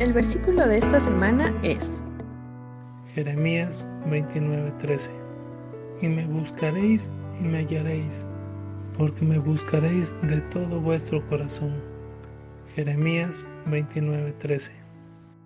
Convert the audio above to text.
El versículo de esta semana es Jeremías 29:13. Y me buscaréis y me hallaréis, porque me buscaréis de todo vuestro corazón. Jeremías 29:13.